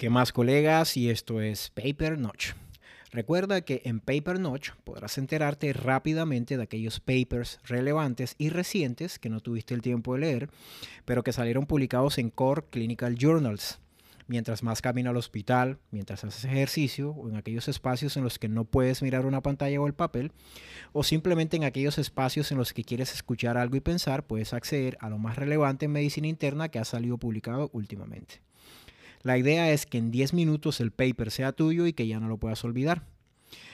¿Qué más colegas? Y esto es Paper Notch. Recuerda que en Paper Notch podrás enterarte rápidamente de aquellos papers relevantes y recientes que no tuviste el tiempo de leer, pero que salieron publicados en Core Clinical Journals. Mientras más camina al hospital, mientras haces ejercicio o en aquellos espacios en los que no puedes mirar una pantalla o el papel, o simplemente en aquellos espacios en los que quieres escuchar algo y pensar, puedes acceder a lo más relevante en medicina interna que ha salido publicado últimamente. La idea es que en 10 minutos el paper sea tuyo y que ya no lo puedas olvidar.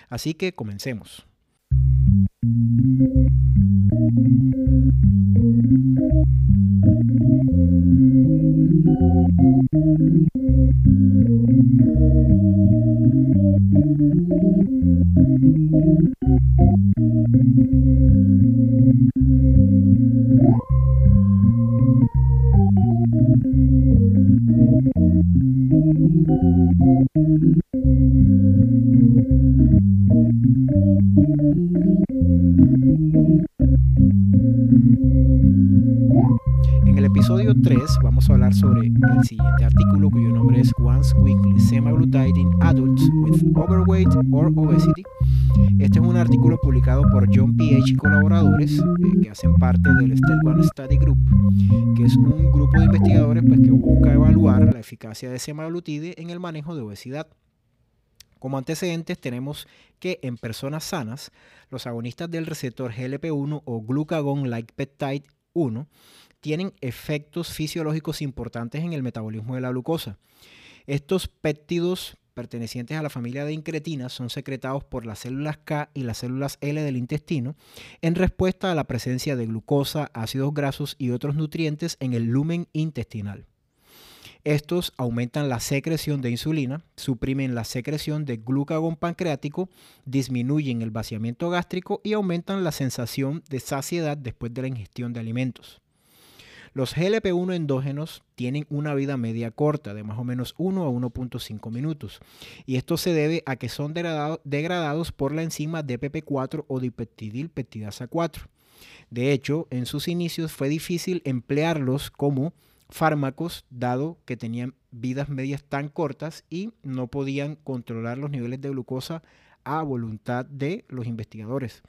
Así que comencemos. Hacen parte del Step Study Group, que es un grupo de investigadores pues, que busca evaluar la eficacia de semaglutide en el manejo de obesidad. Como antecedentes tenemos que en personas sanas, los agonistas del receptor GLP-1 o glucagon-like peptide 1 tienen efectos fisiológicos importantes en el metabolismo de la glucosa. Estos péptidos pertenecientes a la familia de incretinas son secretados por las células K y las células L del intestino en respuesta a la presencia de glucosa, ácidos grasos y otros nutrientes en el lumen intestinal. Estos aumentan la secreción de insulina, suprimen la secreción de glucagón pancreático, disminuyen el vaciamiento gástrico y aumentan la sensación de saciedad después de la ingestión de alimentos. Los GLP-1 endógenos tienen una vida media corta de más o menos 1 a 1.5 minutos y esto se debe a que son degradados por la enzima DPP4 o dipeptidilpeptidasa 4. De hecho, en sus inicios fue difícil emplearlos como fármacos, dado que tenían vidas medias tan cortas y no podían controlar los niveles de glucosa a voluntad de los investigadores.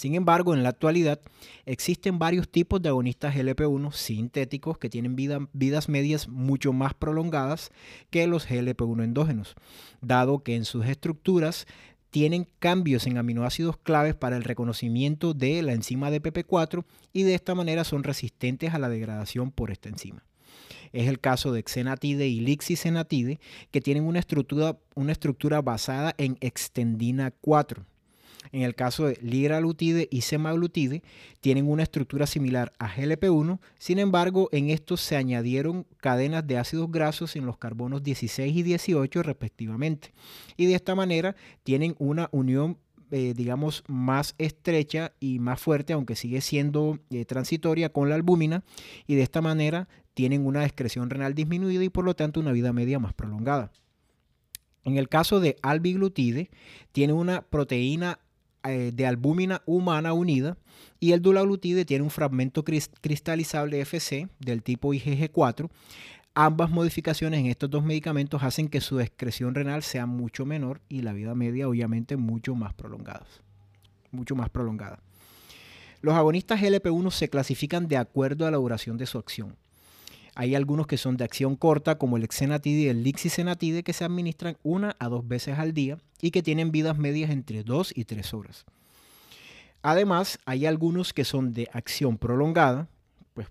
Sin embargo, en la actualidad existen varios tipos de agonistas GLP-1 sintéticos que tienen vidas medias mucho más prolongadas que los GLP-1 endógenos, dado que en sus estructuras tienen cambios en aminoácidos claves para el reconocimiento de la enzima DPP4 y de esta manera son resistentes a la degradación por esta enzima. Es el caso de xenatide y lixisenatide, que tienen una estructura, una estructura basada en extendina 4. En el caso de liraglutide y semaglutide, tienen una estructura similar a GLP-1, sin embargo, en estos se añadieron cadenas de ácidos grasos en los carbonos 16 y 18 respectivamente. Y de esta manera tienen una unión eh, digamos, más estrecha y más fuerte, aunque sigue siendo eh, transitoria con la albúmina, y de esta manera tienen una excreción renal disminuida y por lo tanto una vida media más prolongada. En el caso de albiglutide, tiene una proteína eh, de albúmina humana unida y el dulaglutide tiene un fragmento cristalizable FC del tipo IgG4. Ambas modificaciones en estos dos medicamentos hacen que su excreción renal sea mucho menor y la vida media obviamente mucho más prolongada. Mucho más prolongada. Los agonistas GLP-1 se clasifican de acuerdo a la duración de su acción. Hay algunos que son de acción corta, como el exenatide y el lixisenatide, que se administran una a dos veces al día y que tienen vidas medias entre 2 y 3 horas. Además, hay algunos que son de acción prolongada, pues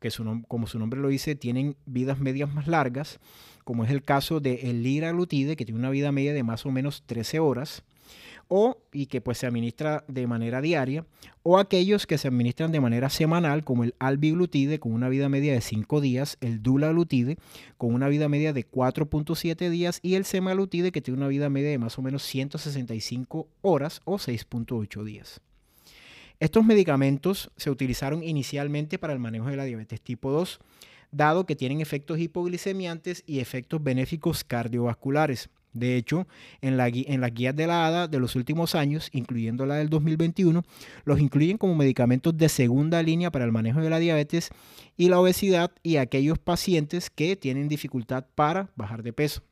que como su nombre lo dice, tienen vidas medias más largas, como es el caso del de liraglutide, que tiene una vida media de más o menos 13 horas, o y que pues se administra de manera diaria, o aquellos que se administran de manera semanal, como el albiglutide con una vida media de 5 días, el dulaglutide con una vida media de 4.7 días y el semaglutide que tiene una vida media de más o menos 165 horas o 6.8 días. Estos medicamentos se utilizaron inicialmente para el manejo de la diabetes tipo 2, dado que tienen efectos hipoglicemiantes y efectos benéficos cardiovasculares De hecho, en, la, las guías de la ADA de los últimos años, incluyendo la del 2021, los incluyen como medicamentos de segunda línea para el manejo de la diabetes y la obesidad y aquellos pacientes que tienen dificultad para bajar de peso.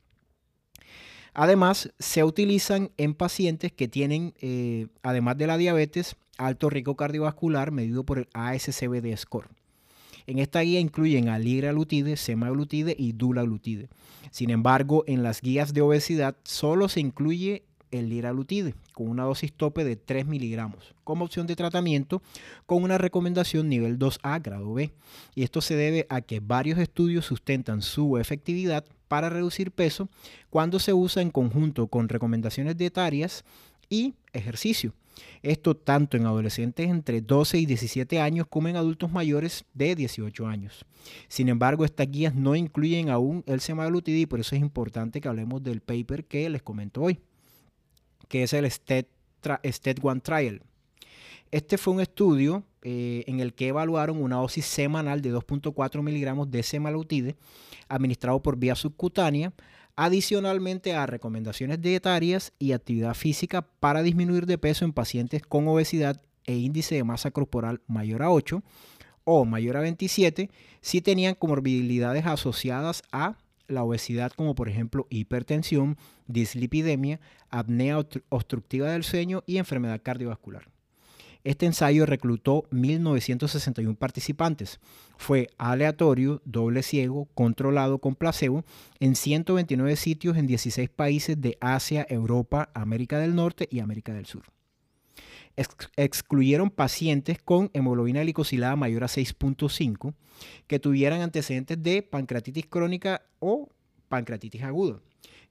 Además, se utilizan en pacientes que tienen, eh, además de la diabetes, alto riesgo cardiovascular medido por el ASCBD score. En esta guía incluyen aligralutide, semaglutide y dulaglutide. Sin embargo, en las guías de obesidad solo se incluye el liraglutide con una dosis tope de 3 miligramos como opción de tratamiento con una recomendación nivel 2A grado B. Y esto se debe a que varios estudios sustentan su efectividad para reducir peso cuando se usa en conjunto con recomendaciones dietarias y ejercicio. Esto tanto en adolescentes entre 12 y 17 años como en adultos mayores de 18 años. Sin embargo, estas guías no incluyen aún el semaglutide y por eso es importante que hablemos del paper que les comento hoy, que es el STED, One Trial. Este fue un estudio eh, en el que evaluaron una dosis semanal de 2.4 miligramos de semaglutide administrado por vía subcutánea adicionalmente a recomendaciones dietarias y actividad física para disminuir de peso en pacientes con obesidad e índice de masa corporal mayor a 8 o mayor a 27 si tenían comorbilidades asociadas a la obesidad como por ejemplo hipertensión, dislipidemia, apnea obstructiva del sueño y enfermedad cardiovascular. Este ensayo reclutó 1.961 participantes. Fue aleatorio, doble ciego, controlado con placebo en 129 sitios en 16 países de Asia, Europa, América del Norte y América del Sur. excluyeron pacientes con hemoglobina glicosilada mayor a 6.5 que tuvieran antecedentes de pancreatitis crónica o pancreatitis aguda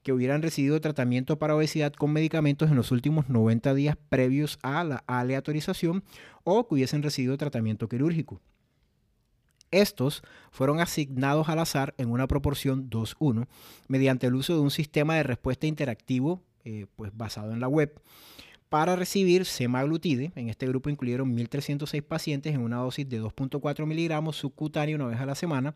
que hubieran recibido tratamiento para obesidad con medicamentos en los últimos 90 días previos a la aleatorización o que hubiesen recibido tratamiento quirúrgico. Estos fueron asignados al azar en una proporción 2-1 mediante el uso de un sistema de respuesta interactivo eh, pues basado en la web para recibir semaglutide. En este grupo incluyeron 1.306 pacientes en una dosis de 2.4 miligramos subcutáneo una vez a la semana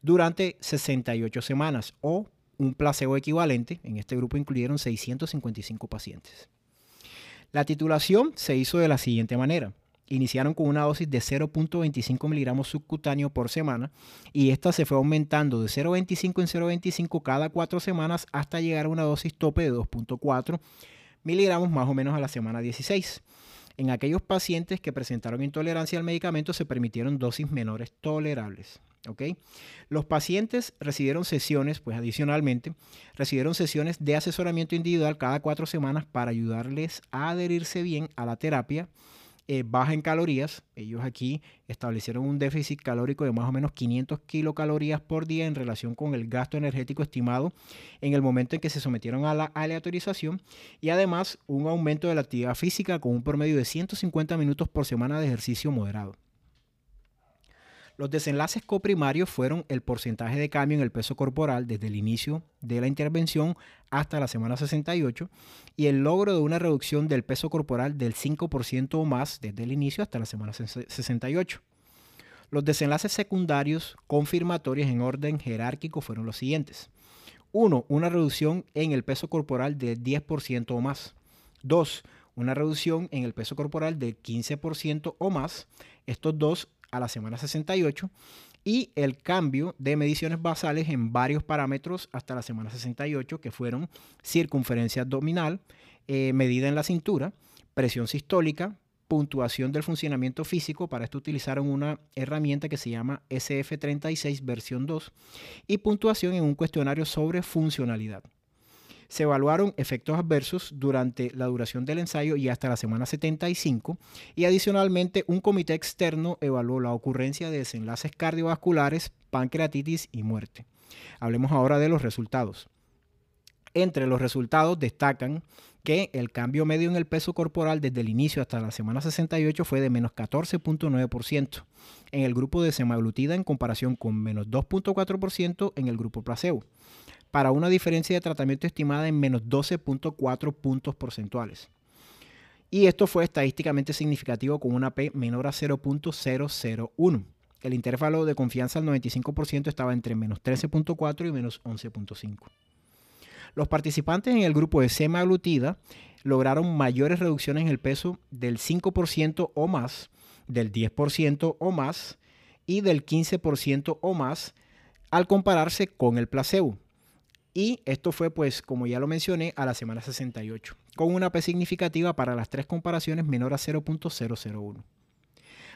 durante 68 semanas o un placebo equivalente. En este grupo incluyeron 655 pacientes. La titulación se hizo de la siguiente manera. Iniciaron con una dosis de 0.25 miligramos subcutáneo por semana y esta se fue aumentando de 0.25 en 0.25 cada cuatro semanas hasta llegar a una dosis tope de 2.4 miligramos más o menos a la semana 16. En aquellos pacientes que presentaron intolerancia al medicamento se permitieron dosis menores tolerables. Los pacientes recibieron sesiones, pues adicionalmente, recibieron sesiones de asesoramiento individual cada cuatro semanas para ayudarles a adherirse bien a la terapia eh, baja en calorías. Ellos aquí establecieron un déficit calórico de más o menos 500 kilocalorías por día en relación con el gasto energético estimado en el momento en que se sometieron a la aleatorización y además un aumento de la actividad física con un promedio de 150 minutos por semana de ejercicio moderado. Los desenlaces coprimarios fueron el porcentaje de cambio en el peso corporal desde el inicio de la intervención hasta la semana 68 y el logro de una reducción del peso corporal del 5% o más desde el inicio hasta la semana 68. Los desenlaces secundarios confirmatorios en orden jerárquico fueron los siguientes. 1. Una reducción en el peso corporal del 10% o más. 2. Una reducción en el peso corporal del 15% o más. Estos dos a la semana 68 y el cambio de mediciones basales en varios parámetros hasta la semana 68, que fueron circunferencia abdominal, eh, medida en la cintura, presión sistólica, puntuación del funcionamiento físico, para esto utilizaron una herramienta que se llama SF36 versión 2, y puntuación en un cuestionario sobre funcionalidad. Se evaluaron efectos adversos durante la duración del ensayo y hasta la semana 75 y adicionalmente un comité externo evaluó la ocurrencia de desenlaces cardiovasculares, pancreatitis y muerte. Hablemos ahora de los resultados. Entre los resultados destacan que el cambio medio en el peso corporal desde el inicio hasta la semana 68 fue de menos 14.9% en el grupo de semaglutida en comparación con menos 2.4% en el grupo placebo para una diferencia de tratamiento estimada en menos 12.4 puntos porcentuales. Y esto fue estadísticamente significativo con una P menor a 0.001. El intervalo de confianza al 95% estaba entre menos 13.4 y menos 11.5. Los participantes en el grupo de semaglutida lograron mayores reducciones en el peso del 5% o más, del 10% o más y del 15% o más al compararse con el placebo. Y esto fue, pues, como ya lo mencioné, a la semana 68, con una P significativa para las tres comparaciones menor a 0.001.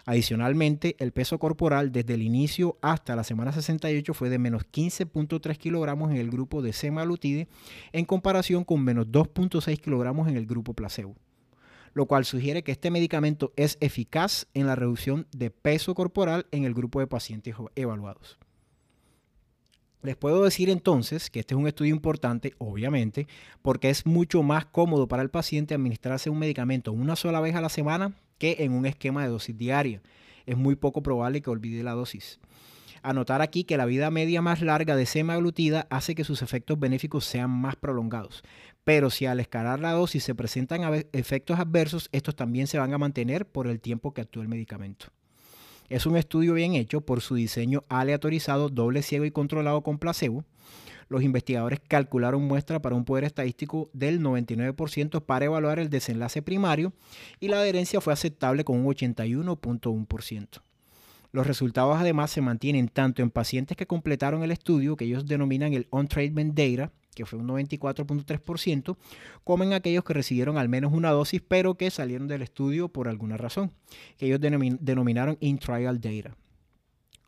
Adicionalmente, el peso corporal desde el inicio hasta la semana 68 fue de menos 15.3 kilogramos en el grupo de semaglutide en comparación con menos 2.6 kilogramos en el grupo placebo, lo cual sugiere que este medicamento es eficaz en la reducción de peso corporal en el grupo de pacientes evaluados. Les puedo decir entonces que este es un estudio importante, obviamente, porque es mucho más cómodo para el paciente administrarse un medicamento una sola vez a la semana que en un esquema de dosis diaria. Es muy poco probable que olvide la dosis. Anotar aquí que la vida media más larga de semaglutida hace que sus efectos benéficos sean más prolongados. Pero si al escalar la dosis se presentan efectos adversos, estos también se van a mantener por el tiempo que actúa el medicamento. Es un estudio bien hecho por su diseño aleatorizado, doble ciego y controlado con placebo. Los investigadores calcularon muestra para un poder estadístico del 99% para evaluar el desenlace primario y la adherencia fue aceptable con un 81.1%. Los resultados además se mantienen tanto en pacientes que completaron el estudio, que ellos denominan el on-treatment data, que fue un 94.3%, como en aquellos que recibieron al menos una dosis, pero que salieron del estudio por alguna razón, que ellos denominaron in-trial data.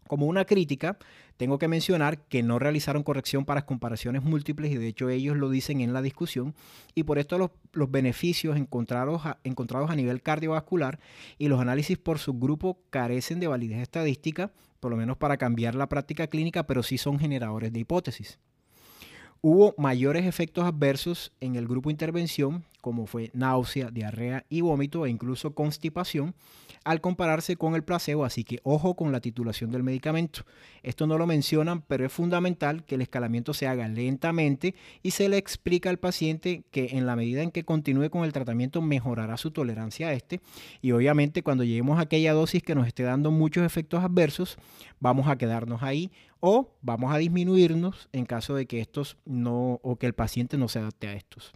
Como una crítica, tengo que mencionar que no realizaron corrección para comparaciones múltiples y de hecho ellos lo dicen en la discusión y por esto los, beneficios encontrados a, encontrados a nivel cardiovascular y los análisis por subgrupo carecen de validez estadística, por lo menos para cambiar la práctica clínica, pero sí son generadores de hipótesis. Hubo mayores efectos adversos en el grupo intervención, como fue náusea, diarrea y vómito e incluso constipación, al compararse con el placebo, así que ojo con la titulación del medicamento. Esto no lo mencionan, pero es fundamental que el escalamiento se haga lentamente y se le explica al paciente que en la medida en que continúe con el tratamiento mejorará su tolerancia a este y obviamente cuando lleguemos a aquella dosis que nos esté dando muchos efectos adversos, vamos a quedarnos ahí o vamos a disminuirnos en caso de que estos no o que el paciente no se adapte a estos.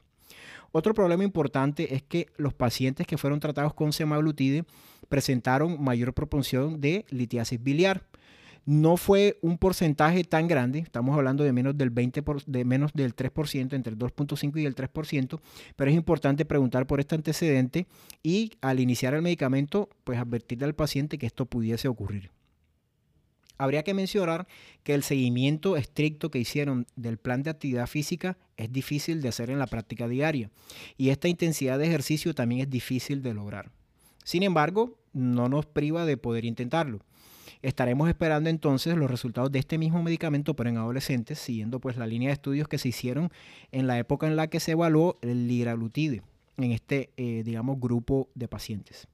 Otro problema importante es que los pacientes que fueron tratados con semaglutide presentaron mayor proporción de litiasis biliar. No fue un porcentaje tan grande, estamos hablando de menos del 20 de menos del 3%, entre el 2.5 y el 3%, pero es importante preguntar por este antecedente y al iniciar el medicamento, pues advertirle al paciente que esto pudiese ocurrir. Habría que mencionar que el seguimiento estricto que hicieron del plan de actividad física es difícil de hacer en la práctica diaria y esta intensidad de ejercicio también es difícil de lograr. Sin embargo, no nos priva de poder intentarlo. Estaremos esperando entonces los resultados de este mismo medicamento, pero en adolescentes, siguiendo pues la línea de estudios que se hicieron en la época en la que se evaluó el liraglutide en este, eh, digamos, grupo de pacientes.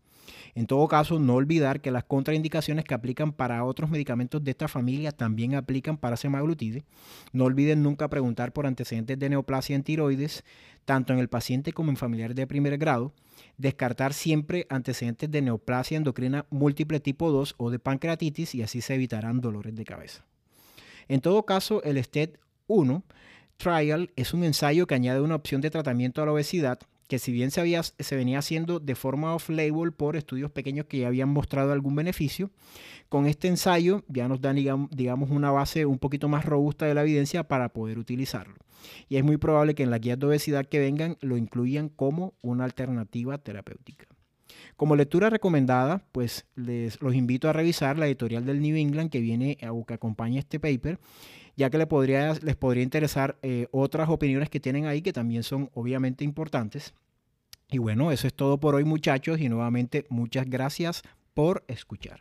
En todo caso, no olvidar que las contraindicaciones que aplican para otros medicamentos de esta familia también aplican para semaglutide. No olviden nunca preguntar por antecedentes de neoplasia en tiroides, tanto en el paciente como en familiares de primer grado. Descartar siempre antecedentes de neoplasia endocrina múltiple tipo 2 o de pancreatitis y así se evitarán dolores de cabeza. En todo caso, el STED 1 Trial es un ensayo que añade una opción de tratamiento a la obesidad que si bien se, había, venía haciendo de forma off-label por estudios pequeños que ya habían mostrado algún beneficio, con este ensayo ya nos dan, digamos, una base un poquito más robusta de la evidencia para poder utilizarlo. Y es muy probable que en las guías de obesidad que vengan lo incluyan como una alternativa terapéutica. Como lectura recomendada, pues los invito a revisar la editorial del New England que viene o que acompaña este paper ya que les podría, les podría interesar eh, otras opiniones que tienen ahí que también son obviamente importantes. Y bueno, eso es todo por hoy muchachos y nuevamente muchas gracias por escuchar.